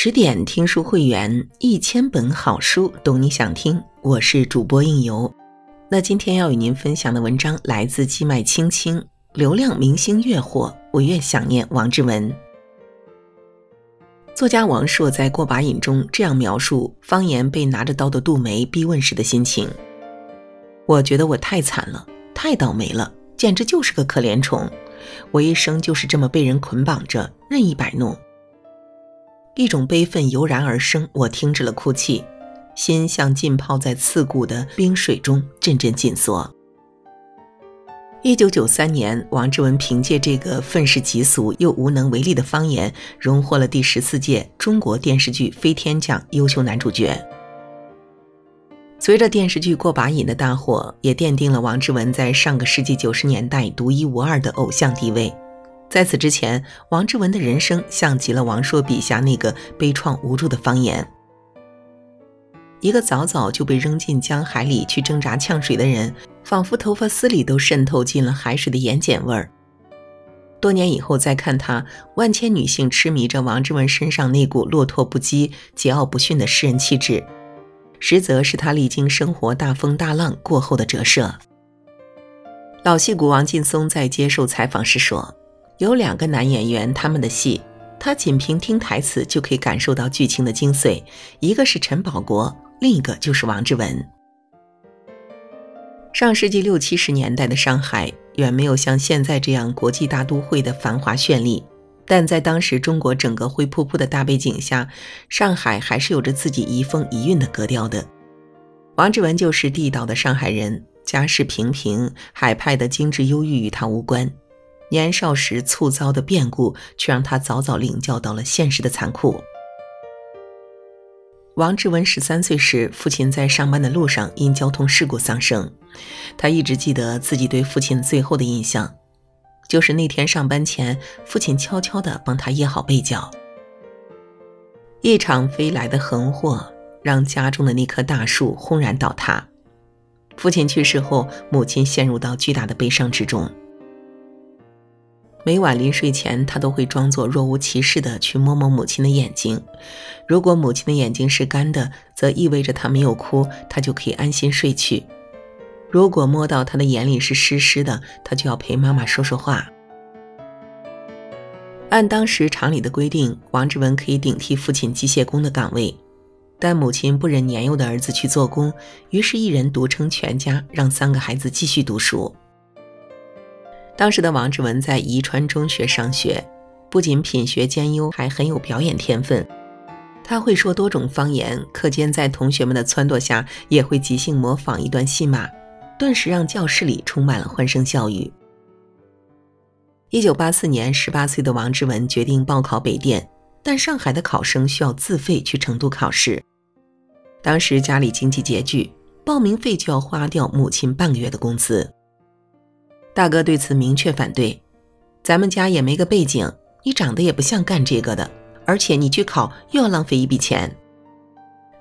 十点听书会员，一千本好书，懂你想听。我是主播应由。那今天要与您分享的文章来自季麦青青。流量明星越火，我越想念王志文。作家王朔在《过把瘾》中这样描述方言被拿着刀的杜梅逼问时的心情：“我觉得我太惨了，太倒霉了，简直就是个可怜虫。我一生就是这么被人捆绑着，任意摆弄。”一种悲愤油然而生，我停止了哭泣，心像浸泡在刺骨的冰水中，阵阵紧缩。一九九三年，王志文凭借这个愤世嫉俗又无能为力的方言，荣获了第十四届中国电视剧飞天奖优秀男主角。随着电视剧《过把瘾》的大火，也奠定了王志文在上个世纪九十年代独一无二的偶像地位。在此之前，王志文的人生像极了王朔笔下那个悲怆无助的方言。一个早早就被扔进江海里去挣扎呛水的人，仿佛头发丝里都渗透进了海水的盐碱味儿。多年以后再看他，万千女性痴迷着王志文身上那股落拓不羁、桀骜不驯的诗人气质，实则是他历经生活大风大浪过后的折射。老戏骨王劲松在接受采访时说。有两个男演员，他们的戏，他仅凭听台词就可以感受到剧情的精髓。一个是陈宝国，另一个就是王志文。上世纪六七十年代的上海远没有像现在这样国际大都会的繁华绚丽，但在当时中国整个灰扑扑的大背景下，上海还是有着自己移风遗韵的格调的。王志文就是地道的上海人，家世平平，海派的精致忧郁与他无关。年少时猝遭的变故，却让他早早领教到了现实的残酷。王志文十三岁时，父亲在上班的路上因交通事故丧生。他一直记得自己对父亲最后的印象，就是那天上班前，父亲悄悄地帮他掖好被角。一场飞来的横祸，让家中的那棵大树轰然倒塌。父亲去世后，母亲陷入到巨大的悲伤之中。每晚临睡前，他都会装作若无其事的去摸摸母亲的眼睛。如果母亲的眼睛是干的，则意味着她没有哭，他就可以安心睡去；如果摸到他的眼里是湿湿的，他就要陪妈妈说说话。按当时厂里的规定，王志文可以顶替父亲机械工的岗位，但母亲不忍年幼的儿子去做工，于是，一人独撑全家，让三个孩子继续读书。当时的王志文在宜川中学上学，不仅品学兼优，还很有表演天分。他会说多种方言，课间在同学们的撺掇下，也会即兴模仿一段戏码，顿时让教室里充满了欢声笑语。一九八四年，十八岁的王志文决定报考北电，但上海的考生需要自费去成都考试。当时家里经济拮据，报名费就要花掉母亲半个月的工资。大哥对此明确反对，咱们家也没个背景，你长得也不像干这个的，而且你去考又要浪费一笔钱。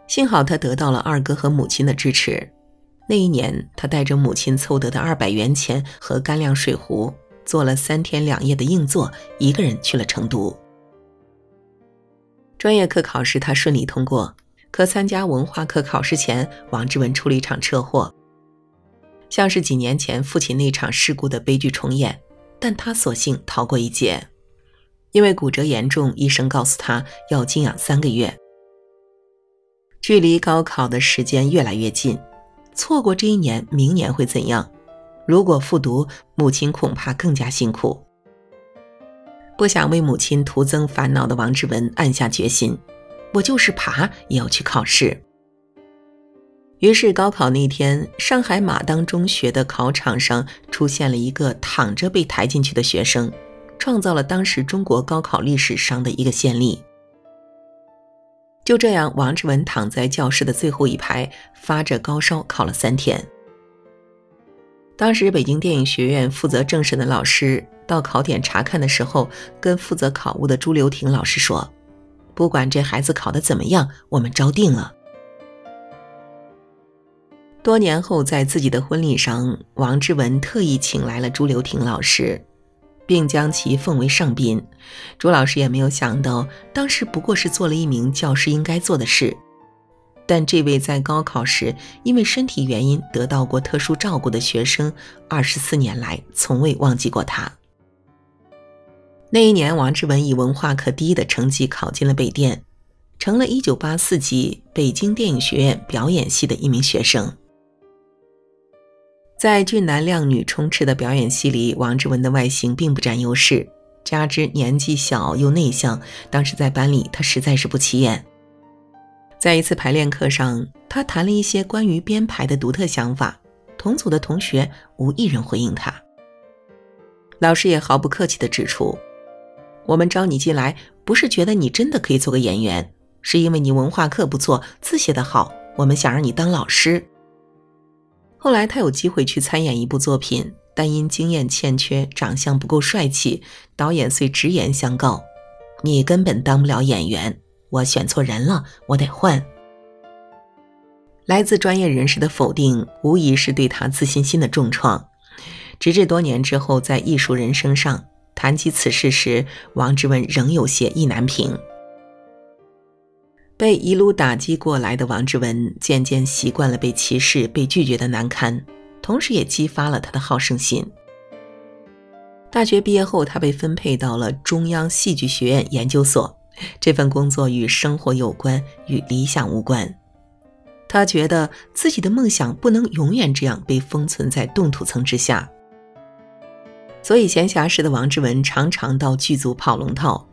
幸好他得到了二哥和母亲的支持，那一年他带着母亲凑得的二百元钱和干粮水壶，做了三天两夜的硬座，一个人去了成都。专业课考试他顺利通过，可参加文化课考试前，王志文出了一场车祸。像是几年前父亲那场事故的悲剧重演，但他索性逃过一劫，因为骨折严重，医生告诉他要静养三个月。距离高考的时间越来越近，错过这一年，明年会怎样？如果复读，母亲恐怕更加辛苦。不想为母亲徒增烦恼的王志文暗下决心：我就是爬也要去考试。于是高考那天，上海马当中学的考场上出现了一个躺着被抬进去的学生，创造了当时中国高考历史上的一个先例。就这样，王志文躺在教室的最后一排，发着高烧考了三天。当时北京电影学院负责政审的老师到考点查看的时候，跟负责考务的朱留亭老师说：“不管这孩子考得怎么样，我们招定了。”多年后，在自己的婚礼上，王志文特意请来了朱留亭老师。并将其奉为上宾。朱老师也没有想到，当时不过是做了一名教师应该做的事。但这位在高考时因为身体原因得到过特殊照顾的学生，二十四年来从未忘记过他。那一年，王志文以文化课第一的成绩考进了北电，成了一九八四级北京电影学院表演系的一名学生。在俊男靓女充斥的表演系里，王志文的外形并不占优势，加之年纪小又内向，当时在班里他实在是不起眼。在一次排练课上，他谈了一些关于编排的独特想法，同组的同学无一人回应他。老师也毫不客气地指出：“我们招你进来，不是觉得你真的可以做个演员，是因为你文化课不错，字写得好，我们想让你当老师。”后来他有机会去参演一部作品，但因经验欠缺、长相不够帅气，导演遂直言相告：“你根本当不了演员。”我选错人了，我得换。来自专业人士的否定，无疑是对他自信心的重创。直至多年之后，在艺术人生上谈起此事时，王志文仍有些意难平。被一路打击过来的王志文，渐渐习惯了被歧视、被拒绝的难堪，同时也激发了他的好胜心。大学毕业后，他被分配到了中央戏剧学院研究所。这份工作与生活有关，与理想无关。他觉得自己的梦想不能永远这样被封存在冻土层之下。所以，闲暇时的王志文常常到剧组跑龙套，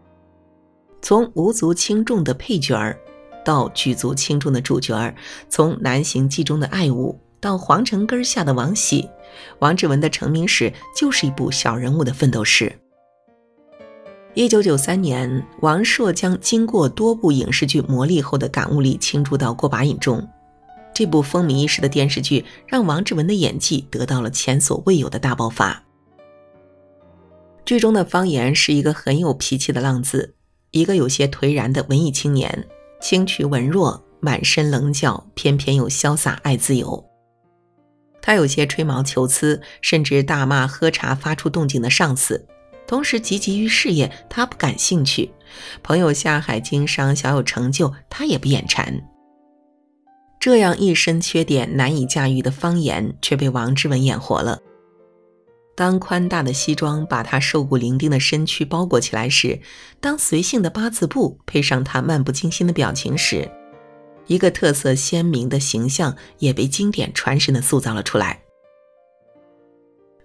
从无足轻重的配角儿，到举足轻重的主角儿；从南行记中的爱物，到皇城根下的王喜，王志文的成名史就是一部小人物的奋斗史。一九九三年，王朔将经过多部影视剧磨砺后的感悟力倾注到过把瘾中。这部风靡一时的电视剧让王志文的演技得到了前所未有的大爆发。剧中的方言是一个很有脾气的浪子，一个有些颓然的文艺青年，清曲文弱，满身棱角，偏偏又潇洒爱自由。他有些吹毛求疵，甚至大骂喝茶发出动静的上司。同时，积极于事业，他不感兴趣；朋友下海经商，小有成就，他也不眼馋。这样一身缺点难以驾驭的方言，却被王志文演活了。当宽大的西装把他瘦骨伶仃的身躯包裹起来时，当随性的八字步配上他漫不经心的表情时，一个特色鲜明的形象也被经典传神的塑造了出来。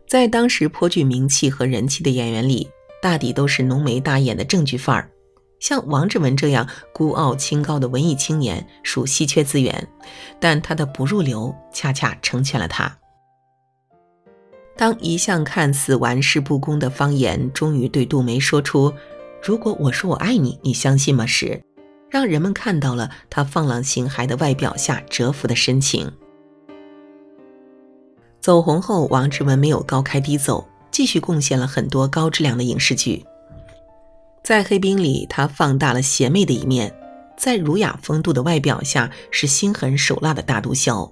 在当时颇具名气和人气的演员里，大抵都是浓眉大眼的正剧范儿。像王志文这样孤傲清高的文艺青年属稀缺资源，但他的不入流恰恰成全了他。当一向看似玩世不恭的方言终于对杜梅说出“如果我说我爱你，你相信吗？”时，让人们看到了他放浪形骸的外表下蛰伏的深情。走红后，王志文没有高开低走，继续贡献了很多高质量的影视剧。在《黑冰》里，他放大了邪魅的一面；在儒雅风度的外表下，是心狠手辣的大毒枭。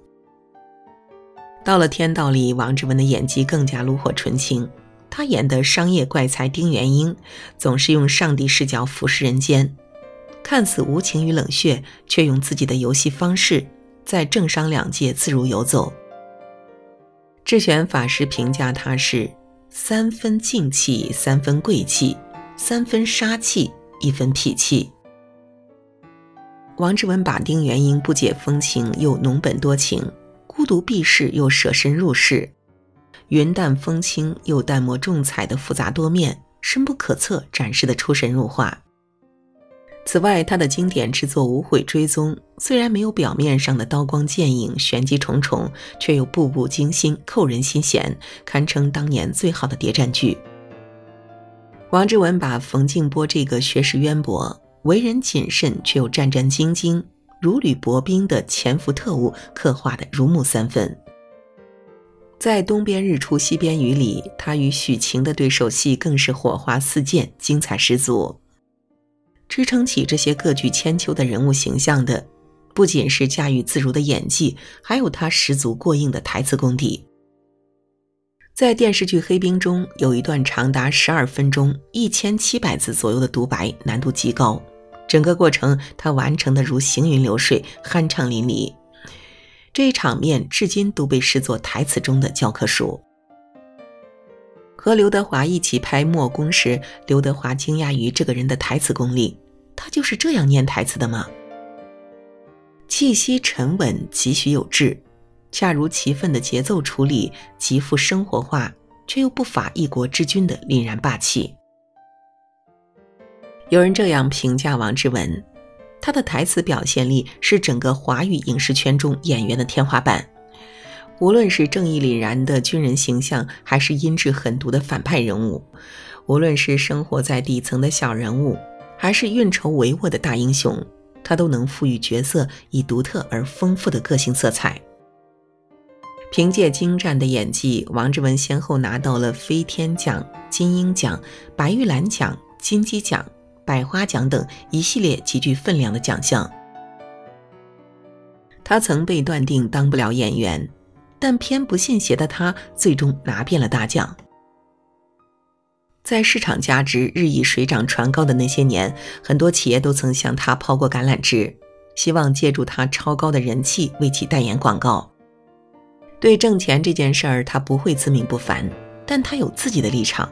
到了《天道》里，王志文的演技更加炉火纯青。他演的商业怪才丁元英，总是用上帝视角俯视人间，看似无情与冷血，却用自己的游戏方式在政商两界自如游走。智玄法师评价他是三分静气，三分贵气，三分杀气，一分痞气。王志文把丁元英不解风情又浓本多情，独避世又舍身入世，云淡风轻又淡漠重彩的复杂多面，深不可测，展示的出神入化。此外，他的经典之作《无悔追踪》虽然没有表面上的刀光剑影、玄机重重，却又步步惊心、扣人心弦，堪称当年最好的谍战剧。王志文把冯静波这个学识渊博、为人谨慎却又战战兢兢、如履薄冰的潜伏特务刻画的如木三分。在《东边日出西边雨》里，他与许晴的对手戏更是火花四溅，精彩十足。支撑起这些各具千秋的人物形象的，不仅是驾驭自如的演技，还有他十足过硬的台词功底。在电视剧《黑冰》中，有一段长达十二分钟、一千七百字左右的独白，难度极高。整个过程他完成的如行云流水，酣畅淋漓。这一场面至今都被视作台词中的教科书。和刘德华一起拍《墨攻》时，刘德华惊讶于这个人的台词功力。他就是这样念台词的吗？气息沉稳，几许有致，恰如其分的节奏处理，极富生活化，却又不乏一国之君的凛然霸气。有人这样评价王志文：他的台词表现力是整个华语影视圈中演员的天花板。无论是正义凛然的军人形象，还是阴质狠毒的反派人物；无论是生活在底层的小人物，还是运筹帷幄的大英雄，他都能赋予角色以独特而丰富的个性色彩。凭借精湛的演技，王志文先后拿到了飞天奖、金鹰奖、白玉兰奖、金鸡奖、百花奖等一系列极具分量的奖项。他曾被断定当不了演员。但偏不信邪的他，最终拿遍了大奖。在市场价值日益水涨船高的那些年，很多企业都曾向他抛过橄榄枝，希望借助他超高的人气为其代言广告。对挣钱这件事儿，他不会自命不凡，但他有自己的立场。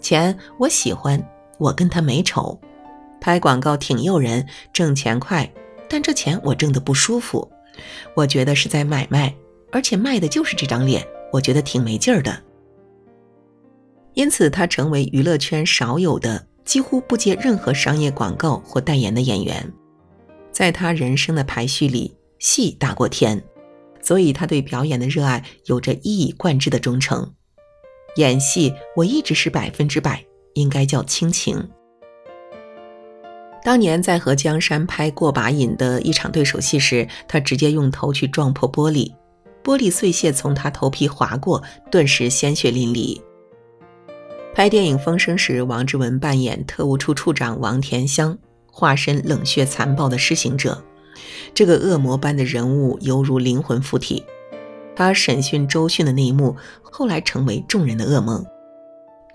钱我喜欢，我跟他没仇。拍广告挺诱人，挣钱快，但这钱我挣得不舒服。我觉得是在买卖。而且卖的就是这张脸，我觉得挺没劲儿的。因此，他成为娱乐圈少有的几乎不接任何商业广告或代言的演员。在他人生的排序里，戏大过天，所以他对表演的热爱有着一以贯之的忠诚。演戏，我一直是百分之百，应该叫亲情。当年在和江山拍过把瘾的一场对手戏时，他直接用头去撞破玻璃。玻璃碎屑从他头皮划过，顿时鲜血淋漓。拍电影《风声》时，王志文扮演特务处处长王田香，化身冷血残暴的施行者。这个恶魔般的人物犹如灵魂附体。他审讯周迅的那一幕，后来成为众人的噩梦。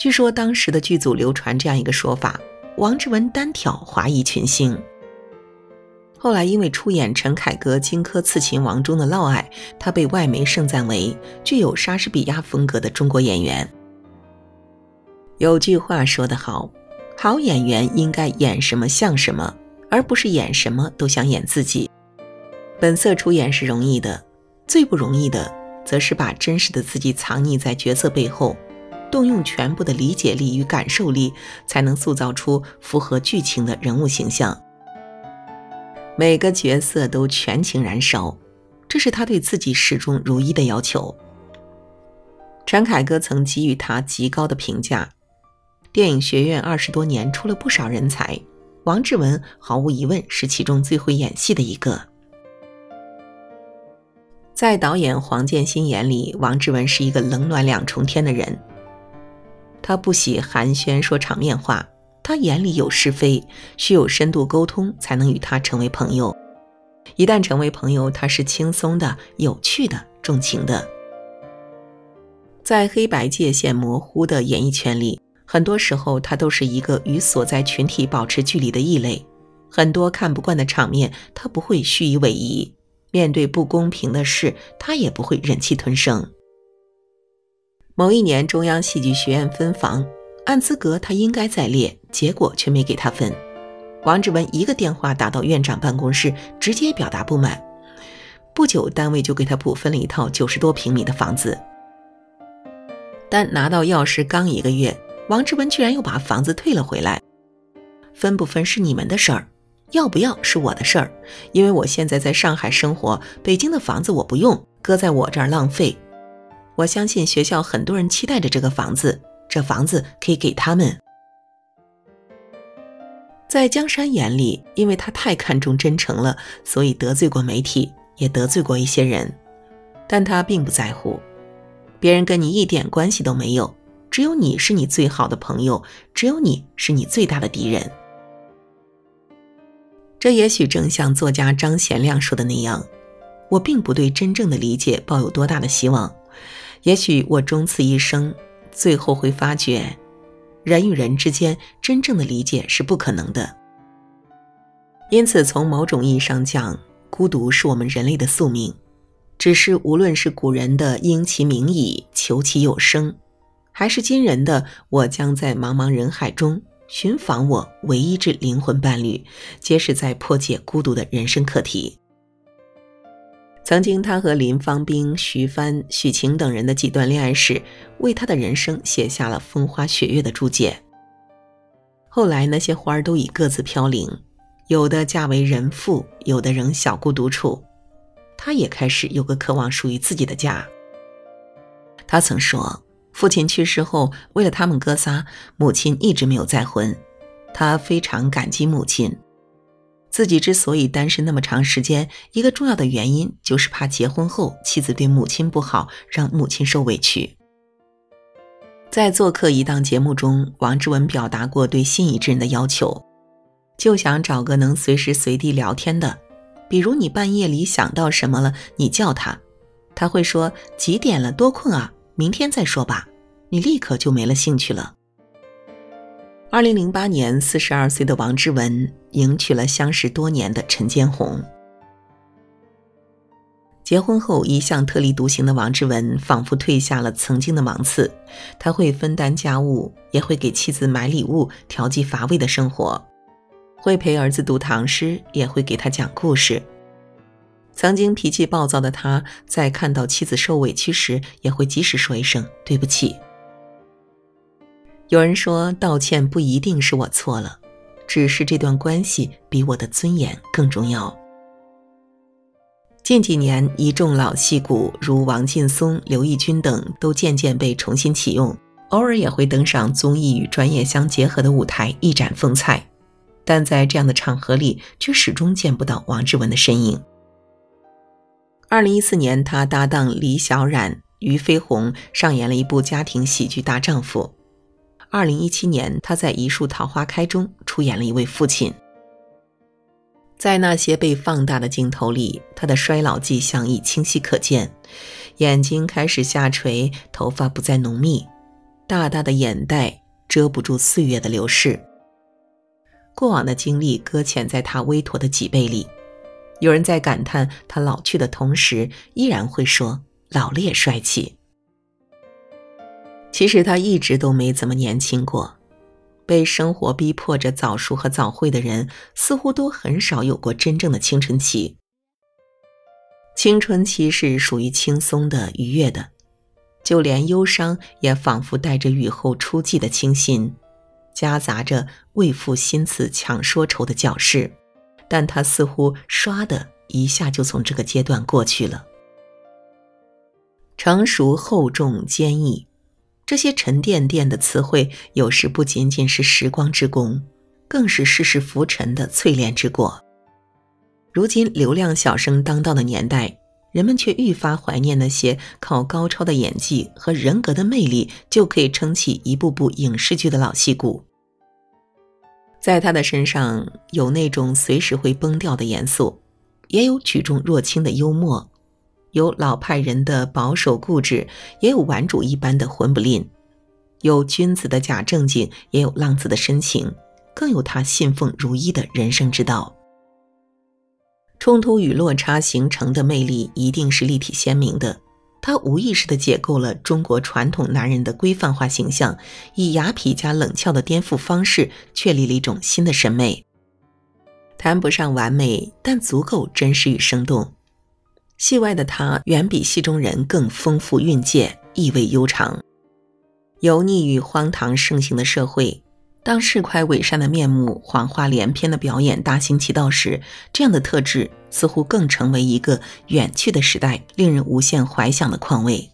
据说当时的剧组流传这样一个说法：王志文单挑华裔群星。后来，因为出演陈凯歌《荆轲刺秦王》中的嫪毐，他被外媒盛赞为具有莎士比亚风格的中国演员。有句话说得好，好演员应该演什么像什么，而不是演什么都想演自己。本色出演是容易的，最不容易的，则是把真实的自己藏匿在角色背后，动用全部的理解力与感受力，才能塑造出符合剧情的人物形象。每个角色都全情燃烧，这是他对自己始终如一的要求。陈凯歌曾给予他极高的评价。电影学院二十多年出了不少人才，王志文毫无疑问是其中最会演戏的一个。在导演黄建新眼里，王志文是一个冷暖两重天的人。他不喜寒暄说场面话。他眼里有是非，需有深度沟通才能与他成为朋友。一旦成为朋友，他是轻松的、有趣的、重情的。在黑白界限模糊的演艺圈里，很多时候他都是一个与所在群体保持距离的异类。很多看不惯的场面，他不会虚以委蛇；面对不公平的事，他也不会忍气吞声。某一年，中央戏剧学院分房。按资格，他应该在列，结果却没给他分。王志文一个电话打到院长办公室，直接表达不满。不久，单位就给他补分了一套九十多平米的房子。但拿到钥匙刚一个月，王志文居然又把房子退了回来。分不分是你们的事儿，要不要是我的事儿。因为我现在在上海生活，北京的房子我不用，搁在我这儿浪费。我相信学校很多人期待着这个房子。这房子可以给他们。在江山眼里，因为他太看重真诚了，所以得罪过媒体，也得罪过一些人，但他并不在乎。别人跟你一点关系都没有，只有你是你最好的朋友，只有你是你最大的敌人。这也许正像作家张贤亮说的那样，我并不对真正的理解抱有多大的希望。也许我终此一生，最后会发觉，人与人之间真正的理解是不可能的。因此，从某种意义上讲，孤独是我们人类的宿命。只是无论是古人的“因其名矣，求其有生”，还是今人的“我将在茫茫人海中寻访我唯一之灵魂伴侣”，皆是在破解孤独的人生课题。曾经，他和林芳兵、徐帆、许晴等人的几段恋爱史，为他的人生写下了风花雪月的注解。后来，那些花儿都已各自飘零，有的嫁为人妇，有的仍小姑独处。他也开始有个渴望属于自己的家。他曾说，父亲去世后，为了他们哥仨，母亲一直没有再婚。他非常感激母亲。自己之所以单身那么长时间，一个重要的原因就是怕结婚后妻子对母亲不好，让母亲受委屈。在做客一档节目中，王志文表达过对心仪之人的要求，就想找个能随时随地聊天的，比如你半夜里想到什么了，你叫他，他会说几点了，多困啊，明天再说吧，你立刻就没了兴趣了。二零零八年，四十二岁的王志文迎娶了相识多年的陈坚红。结婚后，一向特立独行的王志文仿佛褪下了曾经的芒刺。他会分担家务，也会给妻子买礼物，调剂乏味的生活；会陪儿子读唐诗，也会给他讲故事。曾经脾气暴躁的他，在看到妻子受委屈时，也会及时说一声对不起。有人说，道歉不一定是我错了，只是这段关系比我的尊严更重要。近几年，一众老戏骨如王劲松、刘奕君等都渐渐被重新启用，偶尔也会登上综艺与专业相结合的舞台一展风采，但在这样的场合里，却始终见不到王志文的身影。二零一四年，他搭档李小冉、俞飞鸿上演了一部家庭喜剧《大丈夫》。二零一七年，他在《一树桃花开》中出演了一位父亲。在那些被放大的镜头里，他的衰老迹象已清晰可见：眼睛开始下垂，头发不再浓密，大大的眼袋遮不住岁月的流逝。过往的经历搁浅在他微驼的脊背里。有人在感叹他老去的同时，依然会说：“老了也帅气。”其实他一直都没怎么年轻过，被生活逼迫着早熟和早慧的人，似乎都很少有过真正的青春期。青春期是属于轻松的、愉悦的，就连忧伤也仿佛带着雨后初霁的清新，夹杂着为赋新词强说愁的矫饰。但他似乎唰的一下就从这个阶段过去了，成熟、厚重、坚毅。这些沉甸甸的词汇，有时不仅仅是时光之功，更是世事浮沉的淬炼之果。如今流量小生当道的年代，人们却愈发怀念那些靠高超的演技和人格的魅力就可以撑起一部部影视剧的老戏骨。在他的身上，有那种随时会崩掉的严肃，也有举重若轻的幽默。有老派人的保守固执，也有顽主一般的混不吝；有君子的假正经，也有浪子的深情，更有他信奉如一的人生之道。冲突与落差形成的魅力一定是立体鲜明的。他无意识地解构了中国传统男人的规范化形象，以雅痞加冷俏的颠覆方式，确立了一种新的审美。谈不上完美，但足够真实与生动。戏外的他远比戏中人更丰富蕴藉，意味悠长。油腻与荒唐盛行的社会，当市侩伪善的面目、谎话连篇的表演大行其道时，这样的特质似乎更成为一个远去的时代令人无限怀想的况味。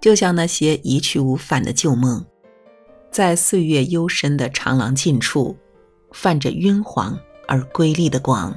就像那些一去无返的旧梦，在岁月幽深的长廊尽处，泛着晕黄而瑰丽的光。